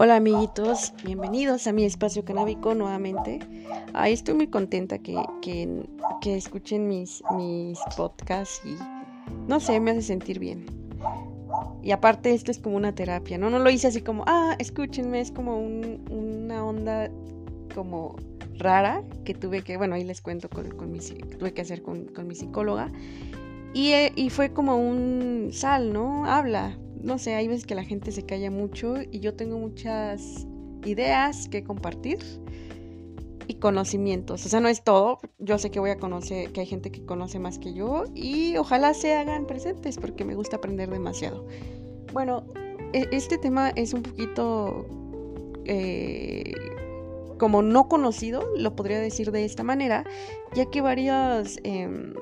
Hola amiguitos, bienvenidos a mi espacio canábico nuevamente. Ahí estoy muy contenta que, que, escuchen mis, mis podcasts y no sé, me hace sentir bien. Y aparte esto es como una terapia, ¿no? No lo hice así como, ah, escúchenme, es como una onda como rara que tuve que, bueno, ahí les cuento con, con mi, tuve que hacer con, con mi psicóloga. Y, eh, y fue como un sal, ¿no? Habla, no sé, hay veces que la gente se calla mucho y yo tengo muchas ideas que compartir y conocimientos. O sea, no es todo. Yo sé que voy a conocer, que hay gente que conoce más que yo y ojalá se hagan presentes porque me gusta aprender demasiado. Bueno, e, este tema es un poquito eh, como no conocido, lo podría decir de esta manera, ya que varias, em,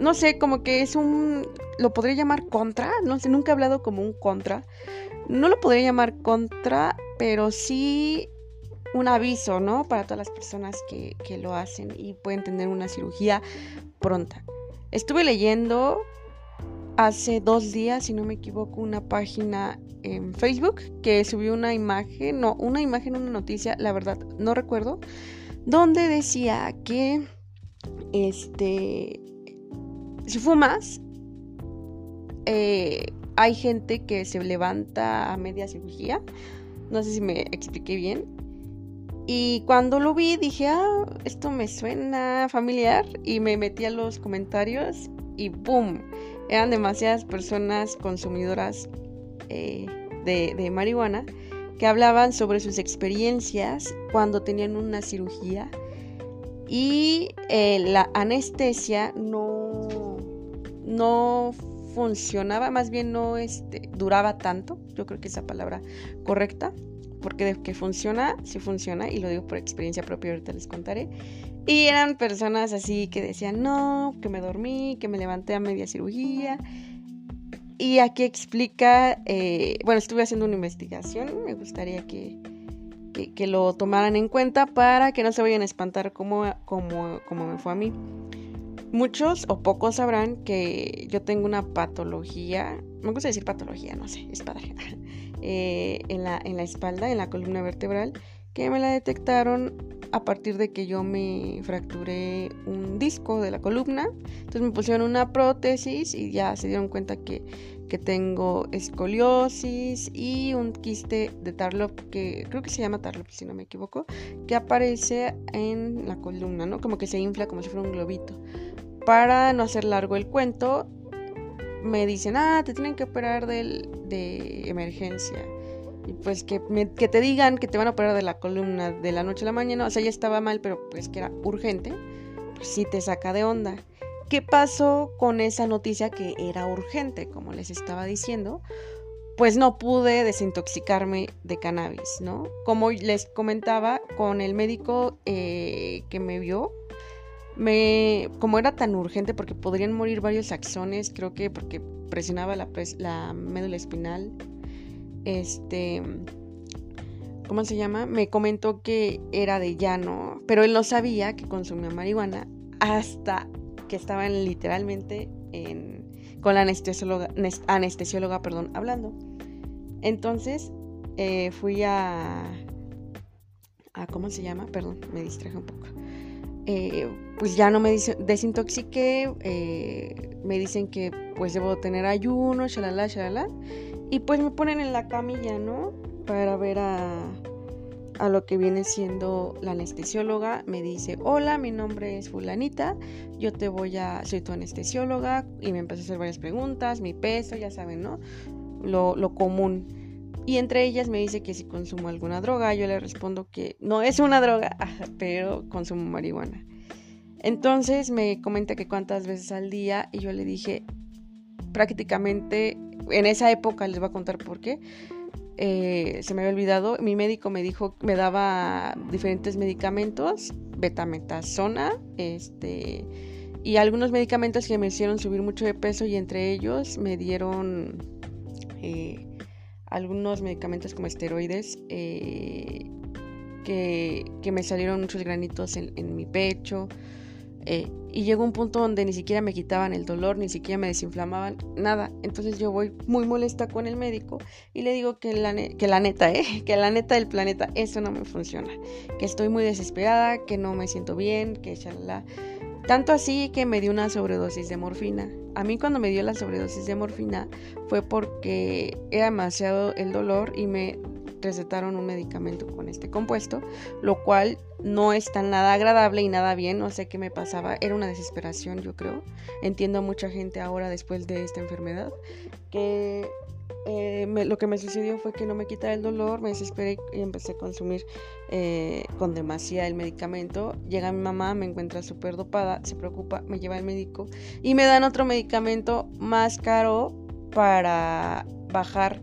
no sé, como que es un, lo podría llamar contra, no sé, nunca he hablado como un contra, no lo podría llamar contra, pero sí un aviso, ¿no? Para todas las personas que, que lo hacen y pueden tener una cirugía pronta. Estuve leyendo hace dos días, si no me equivoco, una página en Facebook que subió una imagen, no, una imagen, una noticia, la verdad, no recuerdo, donde decía que, este, si fumas, eh, hay gente que se levanta a media cirugía, no sé si me expliqué bien, y cuando lo vi dije, ah, esto me suena familiar y me metí a los comentarios y ¡boom! Eran demasiadas personas consumidoras eh, de, marihuana que hablaban sobre sus experiencias cuando tenían una cirugía. Y eh, la anestesia no, no funcionaba, más bien no este, duraba tanto, yo creo que esa palabra correcta, porque de que funciona, sí funciona, y lo digo por experiencia propia, ahorita les contaré. Y eran personas así que decían, no, que me dormí, que me levanté a media cirugía, y aquí explica, eh, bueno, estuve haciendo una investigación, me gustaría que, lo tomaran en cuenta para que no se vayan a espantar como me fue a mí. Muchos o pocos sabrán que yo tengo una patología, me gusta decir patología, no sé, es padre, eh, en, la, en la espalda, en la columna vertebral, que me la detectaron a partir de que yo me fracturé un disco de la columna. Entonces me pusieron una prótesis y ya se dieron cuenta que, que tengo escoliosis y un quiste de Tarlop que creo que se llama Tarlop si no me equivoco, que aparece en la columna, ¿no? Como que se infla como si fuera un globito. Para no hacer largo el cuento, me dicen, ah, te tienen que operar de emergencia y pues que, que te digan que te van a operar de la columna de la noche a la mañana, o sea, ya estaba mal, pero pues que era urgente, pues sí te saca de onda. ¿Qué pasó con esa noticia que era urgente, como les estaba diciendo? Pues no pude desintoxicarme de cannabis, ¿no? Como les comentaba, con el médico eh, que me vio, me, como era tan urgente porque podrían morir varios axones, creo que porque presionaba la, la médula espinal, este, ¿cómo se llama? Me comentó que era de llano, pero él no sabía que consumía marihuana hasta que estaban literalmente en, con la anestesióloga, anestesióloga perdón, hablando. Entonces eh, fui a, a, ¿cómo se llama? Perdón, me distraje un poco. Eh, pues ya no me desintoxiqué, eh, me dicen que pues debo tener ayuno, shalala, shalala. Y pues me ponen en la camilla, ¿no? Para ver a, a lo que viene siendo la anestesióloga. Me dice, hola, mi nombre es fulanita, yo te voy a, soy tu anestesióloga. Y me empezó a hacer varias preguntas, mi peso, ya saben, ¿no? Lo, lo común. Y entre ellas me dice que si consumo alguna droga, yo le respondo que no es una droga, pero consumo marihuana. Entonces me comenta que cuántas veces al día y yo le dije prácticamente en esa época les voy a contar por qué. Eh, se me había olvidado, mi médico me dijo, me daba diferentes medicamentos, betametasona, este, y algunos medicamentos que me hicieron subir mucho de peso y entre ellos me dieron eh, algunos medicamentos como esteroides eh, que, me salieron muchos granitos en, en mi pecho, Eh, y llegó un punto donde ni siquiera me quitaban el dolor, ni siquiera me desinflamaban, nada. Entonces yo voy muy molesta con el médico y le digo que la, que la neta, ¿eh? Que la neta del planeta, eso no me funciona. Que estoy muy desesperada, que no me siento bien, que la Tanto así que me dio una sobredosis de morfina. A mí cuando me dio la sobredosis de morfina fue porque era demasiado el dolor y me recetaron un medicamento con este compuesto, lo cual no es tan nada agradable y nada bien, no sé qué me pasaba, era una desesperación yo creo. Entiendo a mucha gente ahora después de esta enfermedad que eh, lo que me sucedió fue que no me quitaba el dolor, me desesperé y empecé a consumir eh, con demasía el medicamento. Llega mi mamá, me encuentra súper dopada, se preocupa, me lleva al médico y me dan otro medicamento más caro para bajar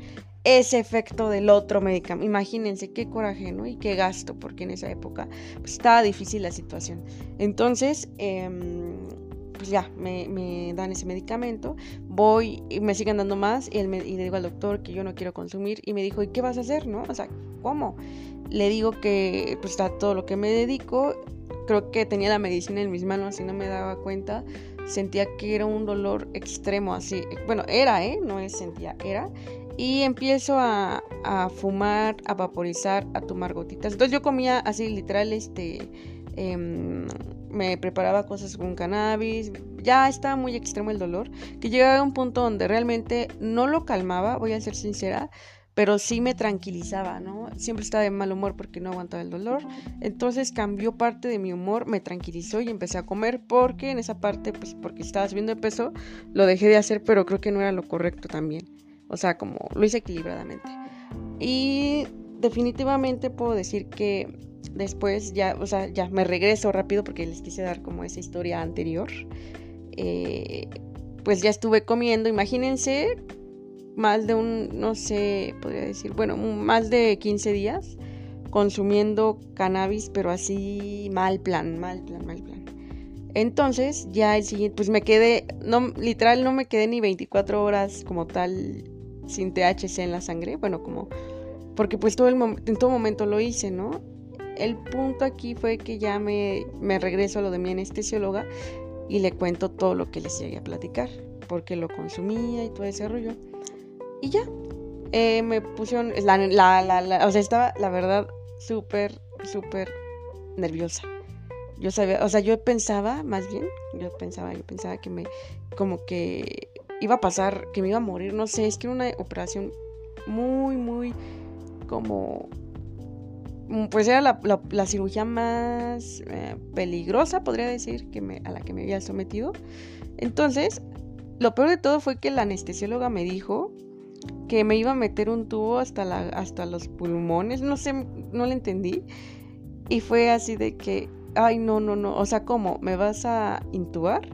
ese efecto del otro medicamento. Imagínense qué coraje, ¿no? Y qué gasto, porque en esa época pues, estaba difícil la situación. Entonces, em, pues ya, me, dan ese medicamento, voy y me siguen dando más y, le digo al doctor que yo no quiero consumir y me dijo, ¿y qué vas a hacer, no? O sea, ¿cómo? Le digo que pues todo lo que me dedico, creo que tenía la medicina en mis manos y no me daba cuenta, sentía que era un dolor extremo así, bueno, era, ¿eh? No es sentía, era, y empiezo a, fumar, a vaporizar, a tomar gotitas. Entonces yo comía así literal, este, em, me preparaba cosas con cannabis, ya estaba muy extremo el dolor, que llegaba a un punto donde realmente no lo calmaba, voy a ser sincera, pero sí me tranquilizaba, ¿no? Siempre estaba de mal humor porque no aguantaba el dolor. Entonces cambió parte de mi humor, me tranquilizó y empecé a comer porque en esa parte, pues porque estaba subiendo de peso, lo dejé de hacer, pero creo que no era lo correcto también. O sea, como lo hice equilibradamente. Y definitivamente puedo decir que después ya, o sea, ya me regreso rápido porque les quise dar como esa historia anterior. Eh, pues ya estuve comiendo, imagínense, más de un, no sé, podría decir, bueno, más de 15 días consumiendo cannabis, pero así mal plan, mal plan, mal plan. Entonces, ya el siguiente, pues me quedé, no, literal no me quedé ni 24 horas como tal sin THC en la sangre, bueno, como porque pues todo el en todo momento lo hice, ¿no? El punto aquí fue que ya me, me regreso a lo de mi anestesióloga y le cuento todo lo que les llegué a platicar, porque lo consumía y todo ese rollo. Y ya, eh, me pusieron, la, la, la, o sea, estaba la verdad súper, súper nerviosa. Yo sabía, o sea, yo pensaba, más bien, yo pensaba, yo pensaba que me, como que iba a pasar, que me iba a morir, no sé, es que era una operación muy, muy como... Mm, pues era la, cirugía más eh, peligrosa, podría decir, que me, a la que me había sometido. Entonces, lo peor de todo fue que la anestesióloga me dijo que me iba a meter un tubo hasta, la, hasta los pulmones, no sé, no le entendí. Y fue así de que, ay, no, no, no, o sea, ¿cómo? ¿Me vas a intubar?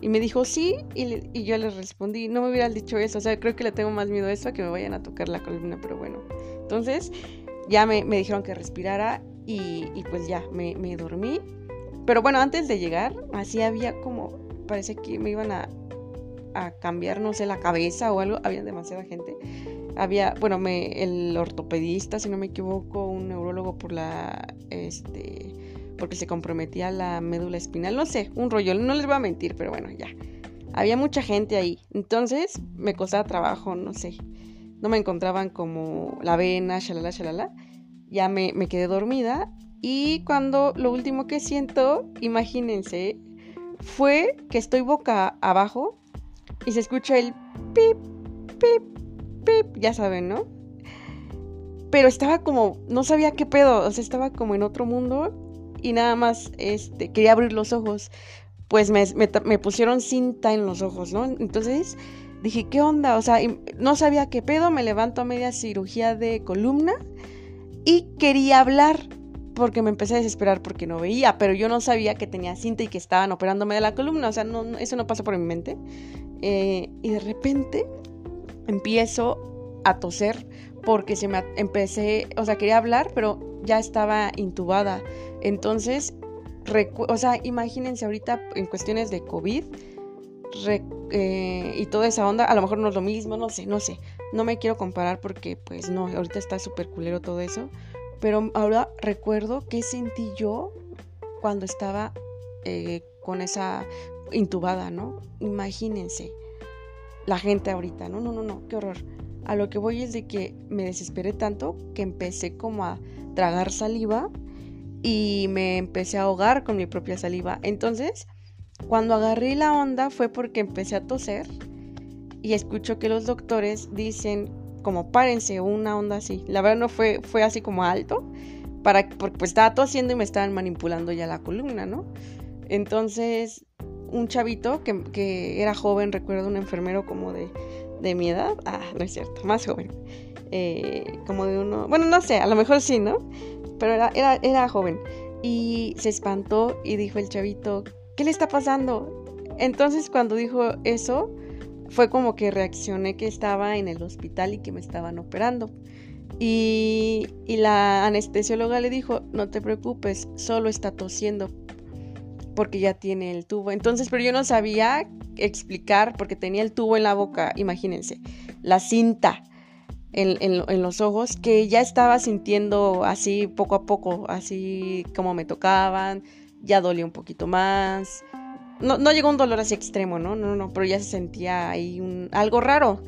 Y me dijo, sí, y, yo le respondí, no me hubieras dicho eso, o sea, creo que le tengo más miedo a eso a que me vayan a tocar la columna, pero bueno. Entonces, ya me, dijeron que respirara y, pues ya, me, dormí. Pero bueno, antes de llegar, así había como, parece que me iban a, a cambiar, no sé, la cabeza o algo, había demasiada gente. Había, bueno, me, el ortopedista, si no me equivoco, un neurólogo por la, este, porque se comprometía la médula espinal, no sé, un rollo, no les voy a mentir, pero bueno, ya. Había mucha gente ahí, entonces me costaba trabajo, no sé, no me encontraban como la vena, shalala, shalala. Ya me, me quedé dormida y cuando lo último que siento, imagínense, fue que estoy boca abajo y se escucha el pip, pip, pip, ya saben, ¿no? Pero estaba como, no sabía qué pedo, o sea, estaba como en otro mundo y nada más este, quería abrir los ojos, pues me, pusieron cinta en los ojos, ¿no? Entonces dije, ¿qué onda? O sea, no sabía qué pedo, me levanto a media cirugía de columna y quería hablar porque me empecé a desesperar porque no veía, pero yo no sabía que tenía cinta y que estaban operándome de la columna, o sea, no, eso no pasó por mi mente. Eh, y de repente empiezo a toser porque se me empecé, o sea, quería hablar, pero ya estaba intubada. Entonces, o sea, imagínense ahorita en cuestiones de COVID eh, y toda esa onda, a lo mejor no es lo mismo, no sé, no sé. No me quiero comparar porque, pues no, ahorita está súper culero todo eso. Pero ahora recuerdo qué sentí yo cuando estaba eh, con esa intubada, ¿no? Imagínense la gente ahorita, no, no, no, no, qué horror. A lo que voy es de que me desesperé tanto que empecé como a tragar saliva y me empecé a ahogar con mi propia saliva. Entonces, cuando agarré la onda fue porque empecé a toser y escucho que los doctores dicen como párense una onda así. La verdad no fue, fue así como alto, para, porque pues estaba tosiendo y me estaban manipulando ya la columna, ¿no? Entonces, un chavito que, que era joven, recuerdo un enfermero como de, de, mi edad, ah, no es cierto, más joven, eh, como de uno, bueno, no sé, a lo mejor sí, ¿no? Pero era, era, era joven. Y se espantó y dijo el chavito, ¿qué le está pasando? Entonces cuando dijo eso, fue como que reaccioné que estaba en el hospital y que me estaban operando. Y, la anestesióloga le dijo, no te preocupes, solo está tosiendo porque ya tiene el tubo. Entonces, pero yo no sabía explicar porque tenía el tubo en la boca, imagínense, la cinta en, los ojos que ya estaba sintiendo así poco a poco, así como me tocaban, ya dolía un poquito más, no, no llegó un dolor así extremo, ¿no? No, no, pero ya se sentía ahí un, algo raro.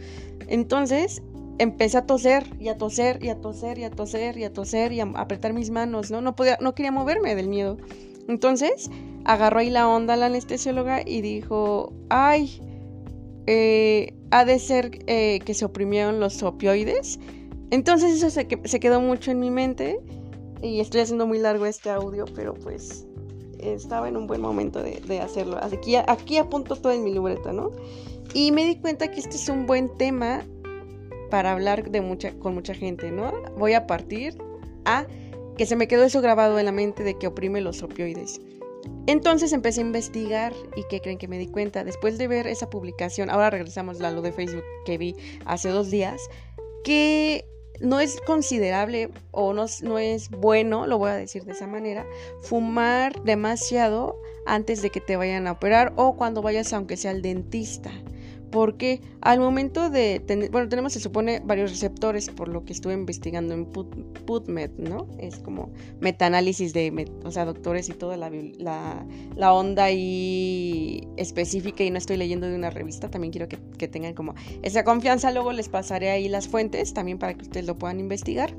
Entonces empecé a toser y a toser y a toser y a toser y a toser y a apretar mis manos, ¿no? No podía, no quería moverme del miedo. Entonces agarró ahí la onda la anestesióloga y dijo, ay, eh, ha de ser eh, que se oprimieron los opioides. Entonces eso se, quedó mucho en mi mente y estoy haciendo muy largo este audio, pero pues estaba en un buen momento de, hacerlo. Aquí, aquí apunto todo en mi libreta, ¿no? Y me di cuenta que este es un buen tema para hablar de mucha, con mucha gente, ¿no? Voy a partir a que se me quedó eso grabado en la mente de que oprime los opioides. Entonces empecé a investigar y ¿qué creen que me di cuenta? Después de ver esa publicación, ahora regresamos a lo de Facebook que vi hace dos días, que no es considerable o no, no, es bueno, lo voy a decir de esa manera, fumar demasiado antes de que te vayan a operar o cuando vayas aunque sea al dentista porque al momento de tener, bueno, tenemos se supone varios receptores por lo que estuve investigando en PubMed, ¿no? Es como metaanálisis de, o sea, doctores y toda la, la, onda ahí específica y no estoy leyendo de una revista, también quiero que, que tengan como esa confianza, luego les pasaré ahí las fuentes también para que ustedes lo puedan investigar,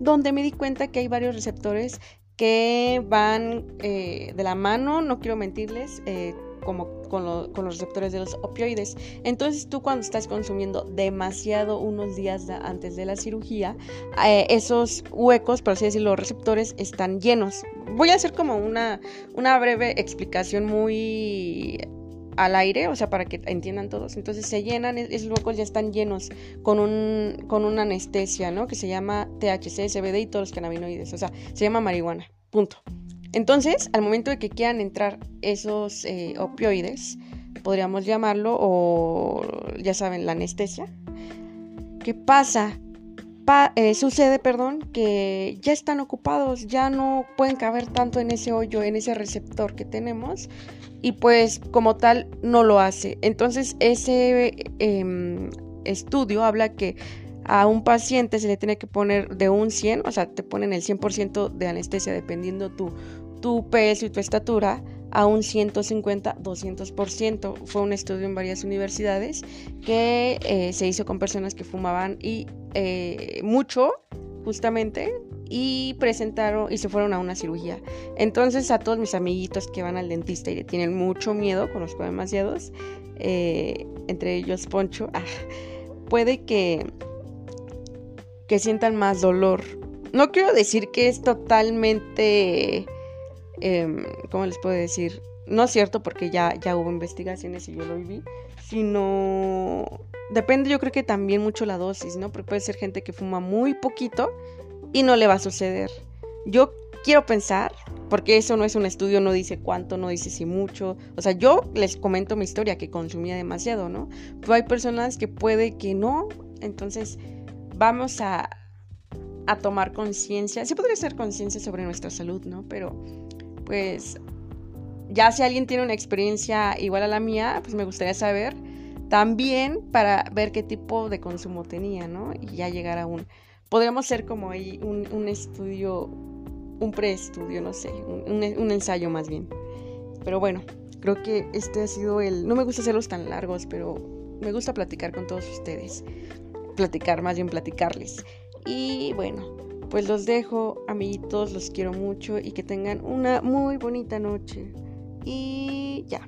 donde me di cuenta que hay varios receptores que van eh, de la mano, no quiero mentirles, eh, como con, los receptores de los opioides. Entonces tú cuando estás consumiendo demasiado unos días antes de la cirugía, eh, esos huecos, por así decirlo, los receptores están llenos. Voy a hacer como una, breve explicación muy al aire, o sea, para que entiendan todos. Entonces se llenan, esos huecos ya están llenos con, un, con una anestesia, ¿no? Que se llama THC, CBD y todos los cannabinoides, o sea, se llama marihuana, punto. Entonces, al momento de que quieran entrar esos eh, opioides, podríamos llamarlo, o ya saben, la anestesia, ¿qué pasa? Eh, sucede, perdón, que ya están ocupados, ya no pueden caber tanto en ese hoyo, en ese receptor que tenemos, y pues como tal no lo hace. Entonces, ese em, estudio habla que a un paciente se le tiene que poner de un 100, o sea, te ponen el 100% de anestesia dependiendo tu, tu peso y tu estatura, a un 150, 200%. Fue un estudio en varias universidades que eh, se hizo con personas que fumaban y eh, mucho, justamente, y presentaron y se fueron a una cirugía. Entonces a todos mis amiguitos que van al dentista y le tienen mucho miedo, conozco demasiados, eh, entre ellos Poncho, ah, puede que que sientan más dolor. No quiero decir que es totalmente, eh, ¿cómo les puedo decir? No es cierto porque ya, ya hubo investigaciones y yo lo viví, sino depende yo creo que también mucho la dosis, ¿no? Porque puede ser gente que fuma muy poquito y no le va a suceder. Yo quiero pensar, porque eso no es un estudio, no dice cuánto, no dice si mucho. O sea, yo les comento mi historia, que consumía demasiado, ¿no? Pero hay personas que puede que no, entonces vamos a, tomar conciencia, sí podría ser conciencia sobre nuestra salud, ¿no? Pero pues ya si alguien tiene una experiencia igual a la mía, pues me gustaría saber también para ver qué tipo de consumo tenía, ¿no? Y ya llegar a un... Podríamos ser como ahí un, estudio, un preestudio, no sé, un, un ensayo más bien. Pero bueno, creo que este ha sido el... No me gusta hacerlos tan largos, pero me gusta platicar con todos ustedes. Platicar, más bien platicarles. Y bueno, pues los dejo, amiguitos, los quiero mucho y que tengan una muy bonita noche. Y ya.